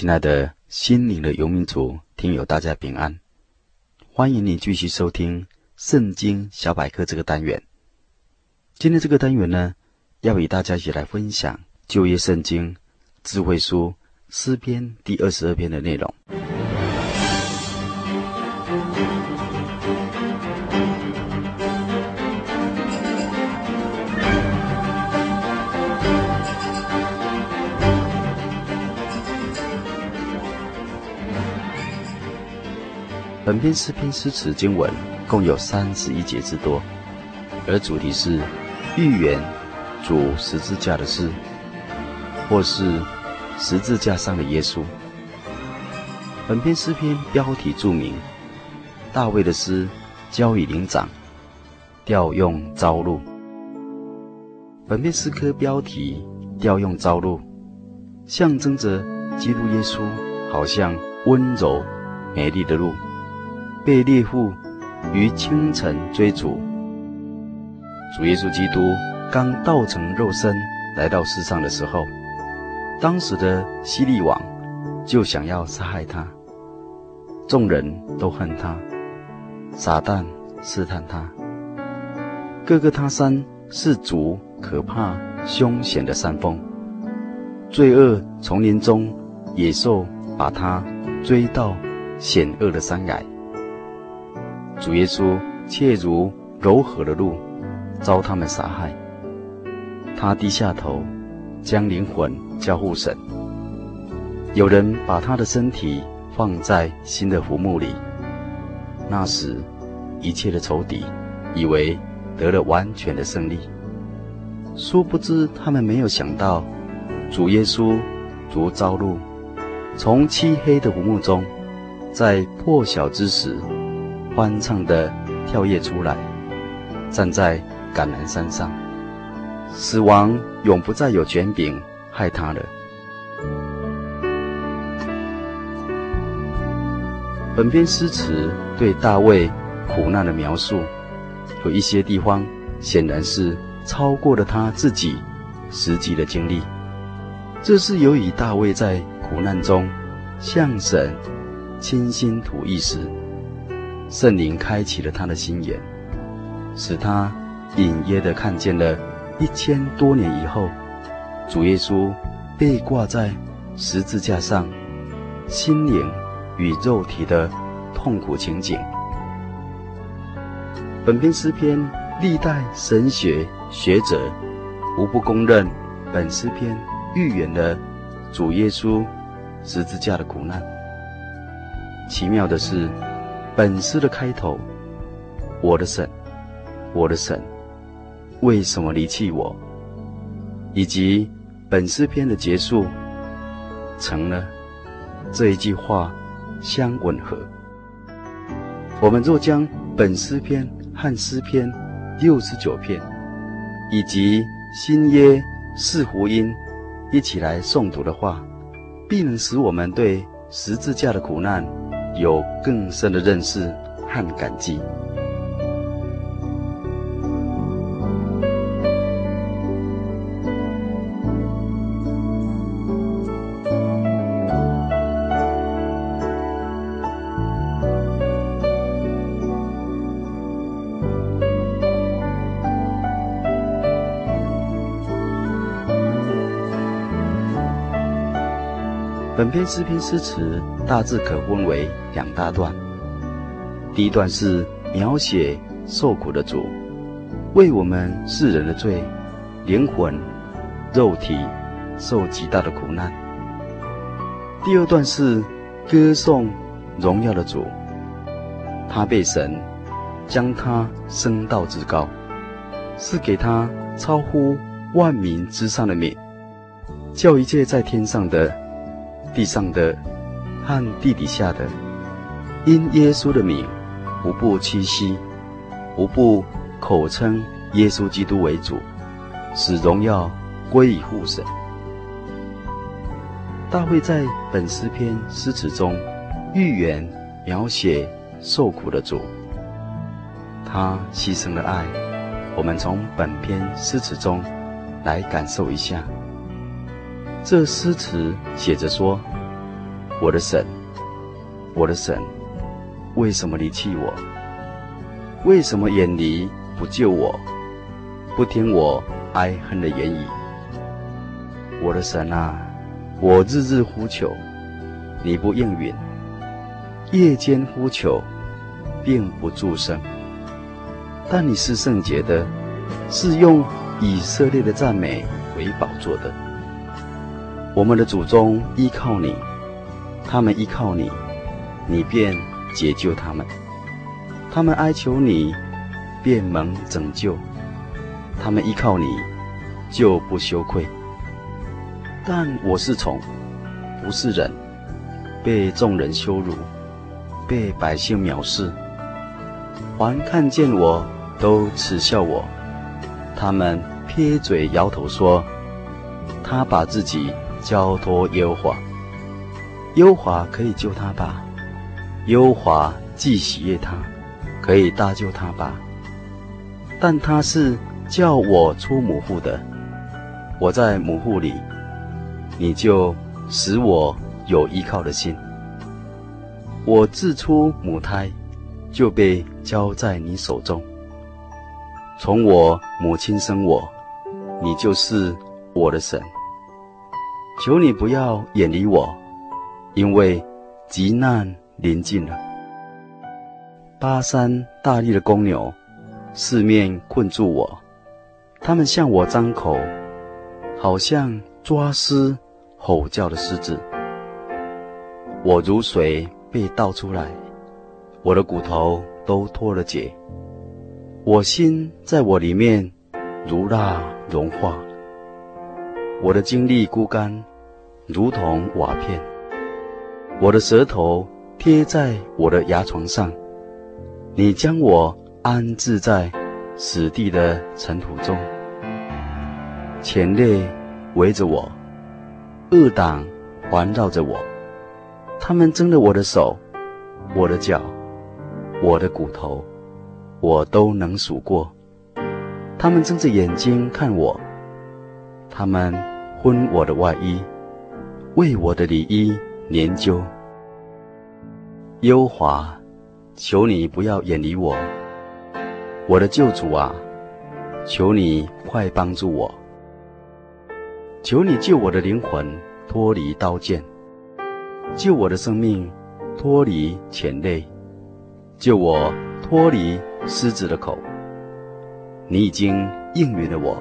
亲爱的心灵的游民族听友，大家平安！欢迎你继续收听《圣经小百科》这个单元。今天这个单元呢，要与大家一起来分享旧约圣经智慧书诗篇第二十二篇的内容。本篇诗篇诗词经文共有三十一节之多，而主题是预言主十字架的事，或是十字架上的耶稣。本篇诗篇标题注明：大卫的诗交与灵长，调用朝露。本篇诗歌标题调用朝露，象征着基督耶稣好像温柔美丽的鹿。被猎户于清晨追逐。主耶稣基督刚道成肉身来到世上的时候，当时的希利王就想要杀害他，众人都恨他，撒旦试探他。各个他山是主可怕凶险的山峰，罪恶丛林中野兽把他追到险恶的山崖。主耶稣却如柔和的鹿，遭他们杀害。他低下头，将灵魂交付神。有人把他的身体放在新的坟墓里。那时，一切的仇敌以为得了完全的胜利。殊不知，他们没有想到，主耶稣如朝露，从漆黑的坟墓中，在破晓之时。欢畅地跳跃出来，站在橄榄山上，死亡永不再有权柄害他了。本篇诗词对大卫苦难的描述，有一些地方显然是超过了他自己实际的经历。这是由于大卫在苦难中向神倾心吐意时。圣灵开启了他的心眼，使他隐约地看见了一千多年以后，主耶稣被挂在十字架上，心灵与肉体的痛苦情景。本篇诗篇，历代神学学者无不公认，本诗篇预言了主耶稣十字架的苦难。奇妙的是。本诗的开头，我的神，我的神，为什么离弃我？以及本诗篇的结束，成了这一句话相吻合。我们若将本诗篇和诗篇六十九篇，以及新约四福音一起来诵读的话，必能使我们对十字架的苦难。有更深的认识和感激。本篇诗篇诗词大致可分为两大段。第一段是描写受苦的主，为我们世人的罪，灵魂、肉体受极大的苦难。第二段是歌颂荣耀的主，他被神将他升到至高，是给他超乎万民之上的名，叫一切在天上的、地上的和地底下的，因耶稣的名，无不屈膝，无不口称耶稣基督为主，使荣耀归于父神。大卫在本诗篇诗词中，预言描写受苦的主，他牺牲了爱。我们从本篇诗词中来感受一下。这诗词写着说：“我的神，我的神，为什么离弃我？为什么远离不救我？不听我哀恨的言语？我的神啊！”我日日呼求，你不应允；夜间呼求，并不作声。但你是圣洁的，是用以色列的赞美为宝座的。我们的祖宗依靠你，他们依靠你，你便解救他们；他们哀求你，便蒙拯救；他们依靠你，就不羞愧。但我是虫，不是人，被众人羞辱，被百姓藐视，凡看见我都耻笑我。他们撇嘴摇头说：“他把自己交托耶和华，耶和华可以救他吧？耶和华既喜悦他，可以搭救他吧？但他是叫我出母腹的，我在母腹里。”你就使我有依靠的心。我自出母胎，就被交在你手中。从我母亲生我，你就是我的神。求你不要远离我，因为急难临近了。巴山大力的公牛，四面困住我，他们向我张口，好像抓丝。吼叫的狮子，我如水被倒出来，我的骨头都脱了节，我心在我里面如蜡融化，我的精力枯干，如同瓦片，我的舌头贴在我的牙床上，你将我安置在死地的尘土中，前列围着我。恶党环绕着我，他们争了我的手、我的脚、我的骨头，我都能数过。他们睁着眼睛看我，他们昏我的外衣，为我的里衣研究。优华，求你不要远离我，我的救主啊，求你快帮助我。求你救我的灵魂脱离刀剑，救我的生命脱离犬类，救我脱离狮子的口。你已经应允了我，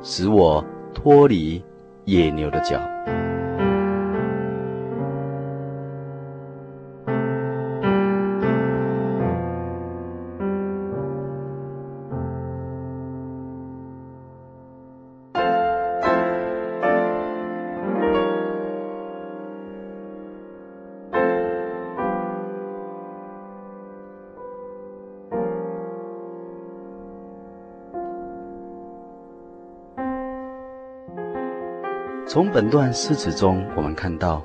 使我脱离野牛的角。从本段诗词中，我们看到，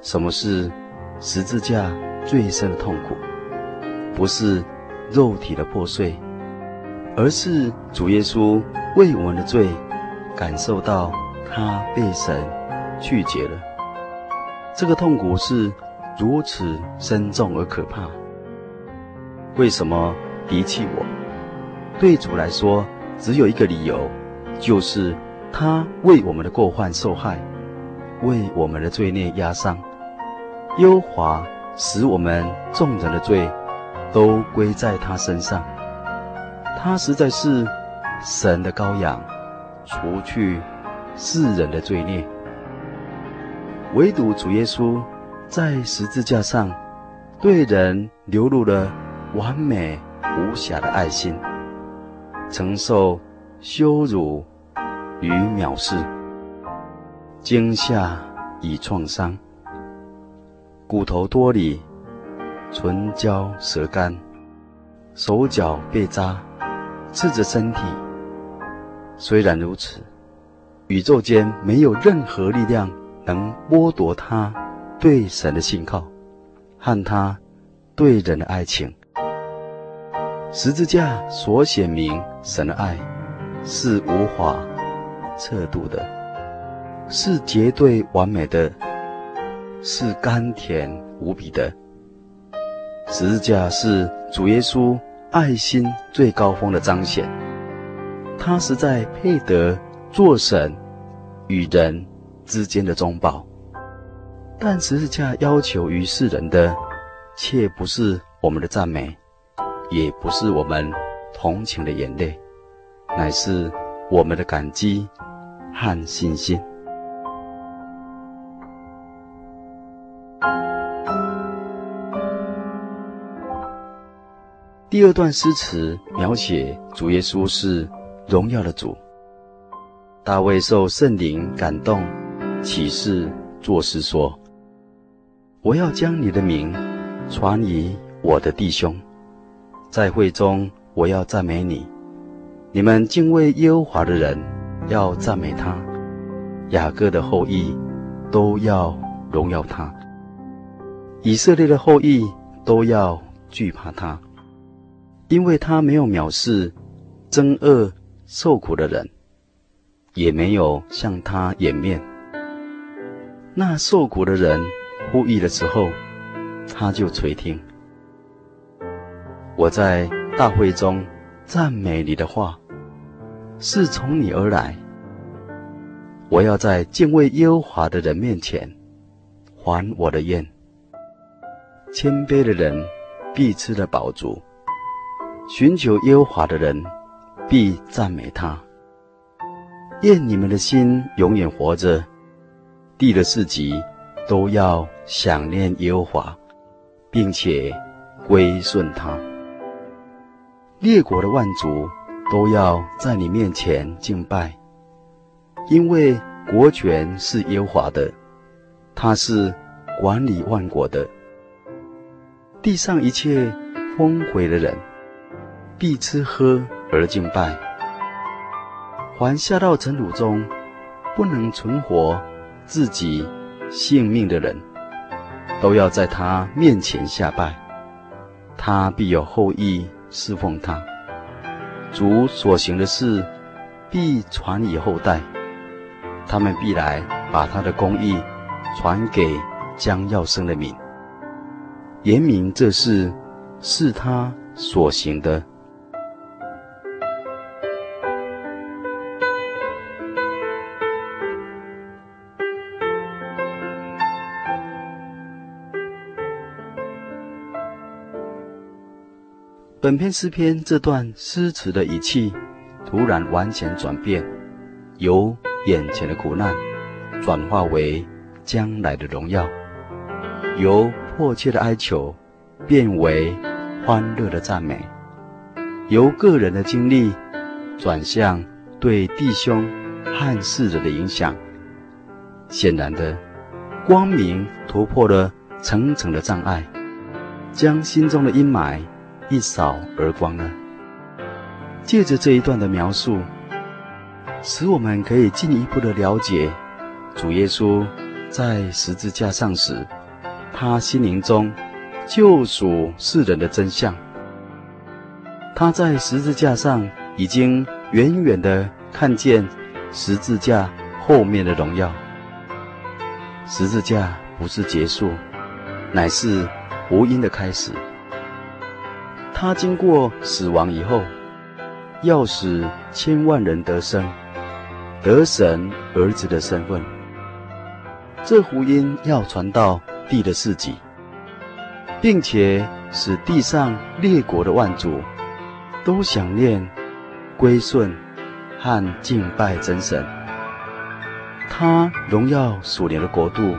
什么是十字架最深的痛苦？不是肉体的破碎，而是主耶稣为我们的罪，感受到他被神拒绝了。这个痛苦是如此深重而可怕。为什么离弃我？对主来说，只有一个理由，就是。他为我们的过犯受害，为我们的罪孽压伤。优华使我们众人的罪都归在他身上。他实在是神的羔羊，除去世人的罪孽。唯独主耶稣在十字架上，对人流露了完美无瑕的爱心，承受羞辱与藐视、惊吓与创伤，骨头脱离，唇焦舌干，手脚被扎，赤着身体。虽然如此，宇宙间没有任何力量能剥夺他对神的信靠和他对人的爱情。十字架所显明神的爱是无法测度的，是绝对完美的，是甘甜无比的。十字架是主耶稣爱心最高峰的彰显。他实在配得做神与人之间的中保，但十字架要求于世人的，却不是我们的赞美，也不是我们同情的眼泪，乃是我们的感激和信心。第二段诗词描写主耶稣是。荣耀的主，大卫受圣灵感动，启示作诗说：“我要将你的名传与我的弟兄，在会中我要赞美你。你们敬畏耶和华的人要赞美他，雅各的后裔都要荣耀他，以色列的后裔都要惧怕他，因为他没有藐视憎恶。”受苦的人，也没有向他掩面。那受苦的人呼吁的时候，他就垂听。我在大会中赞美你的话，是从你而来。我要在敬畏耶和华的人面前还我的愿。谦卑的人必吃得饱足，寻求耶和华的人。必赞美他。愿你们的心永远活着，地的四极都要想念耶和华，并且归顺他。列国的万族都要在你面前敬拜，因为国权是耶和华的，他是管理万国的。地上一切丰回的人，必吃喝。而敬拜，凡下到尘土中，不能存活自己性命的人，都要在他面前下拜，他必有后裔侍奉他。主所行的事，必传以后代，他们必来把他的公义传给将要生的民，言明这事是他所行的。本篇诗篇这段诗词的语气突然完全转变，由眼前的苦难转化为将来的荣耀，由迫切的哀求变为欢乐的赞美，由个人的经历转向对弟兄和世人的影响。显然的，光明突破了层层的障碍，将心中的阴霾。一扫而光了。借着这一段的描述，使我们可以进一步的了解主耶稣在十字架上时，他心灵中救赎世人的真相。他在十字架上已经远远的看见十字架后面的荣耀。十字架不是结束，乃是福音的开始。他经过死亡以后，要使千万人得生，得神儿子的身份。这福音要传到地的四极，并且使地上列国的万族都想念、归顺和敬拜真神。他荣耀属灵的国度，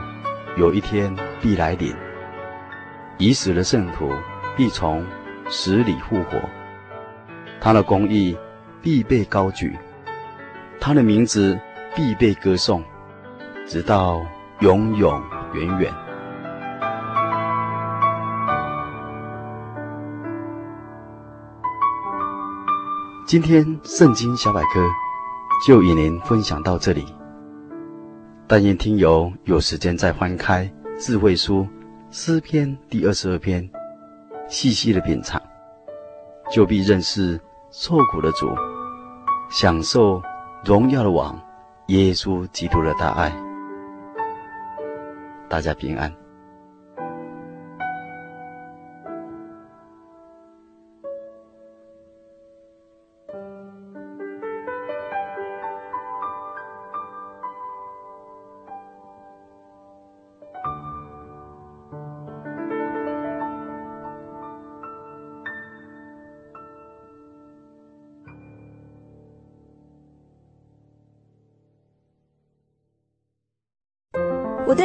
有一天必来临，已死的圣徒必从死里复活。他的公义必被高举，他的名字必被歌颂，直到永永远远。今天圣经小百科就与您分享到这里。但愿听友有时间再翻开智慧书诗篇第二十二篇，细细的品尝，就必认识受苦的主，享受荣耀的王耶稣基督的大爱。大家平安。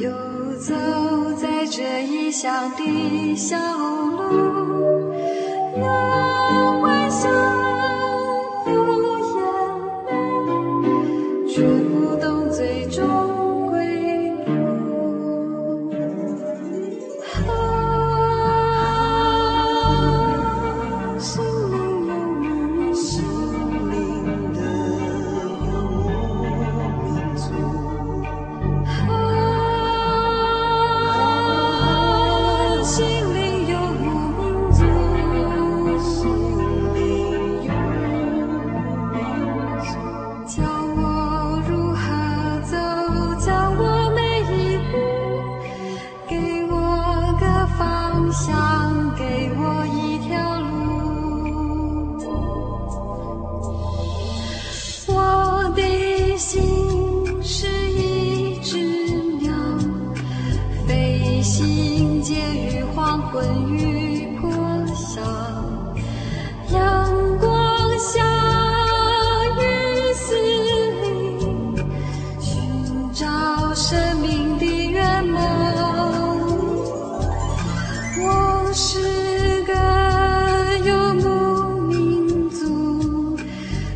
游走在这异乡的小路阳光下是个游牧民族，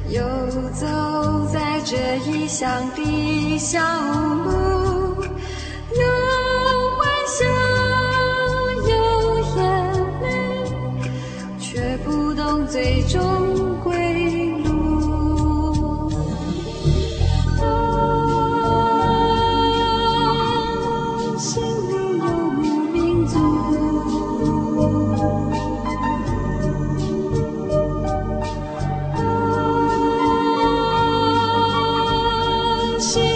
游走在这一乡的乡。see.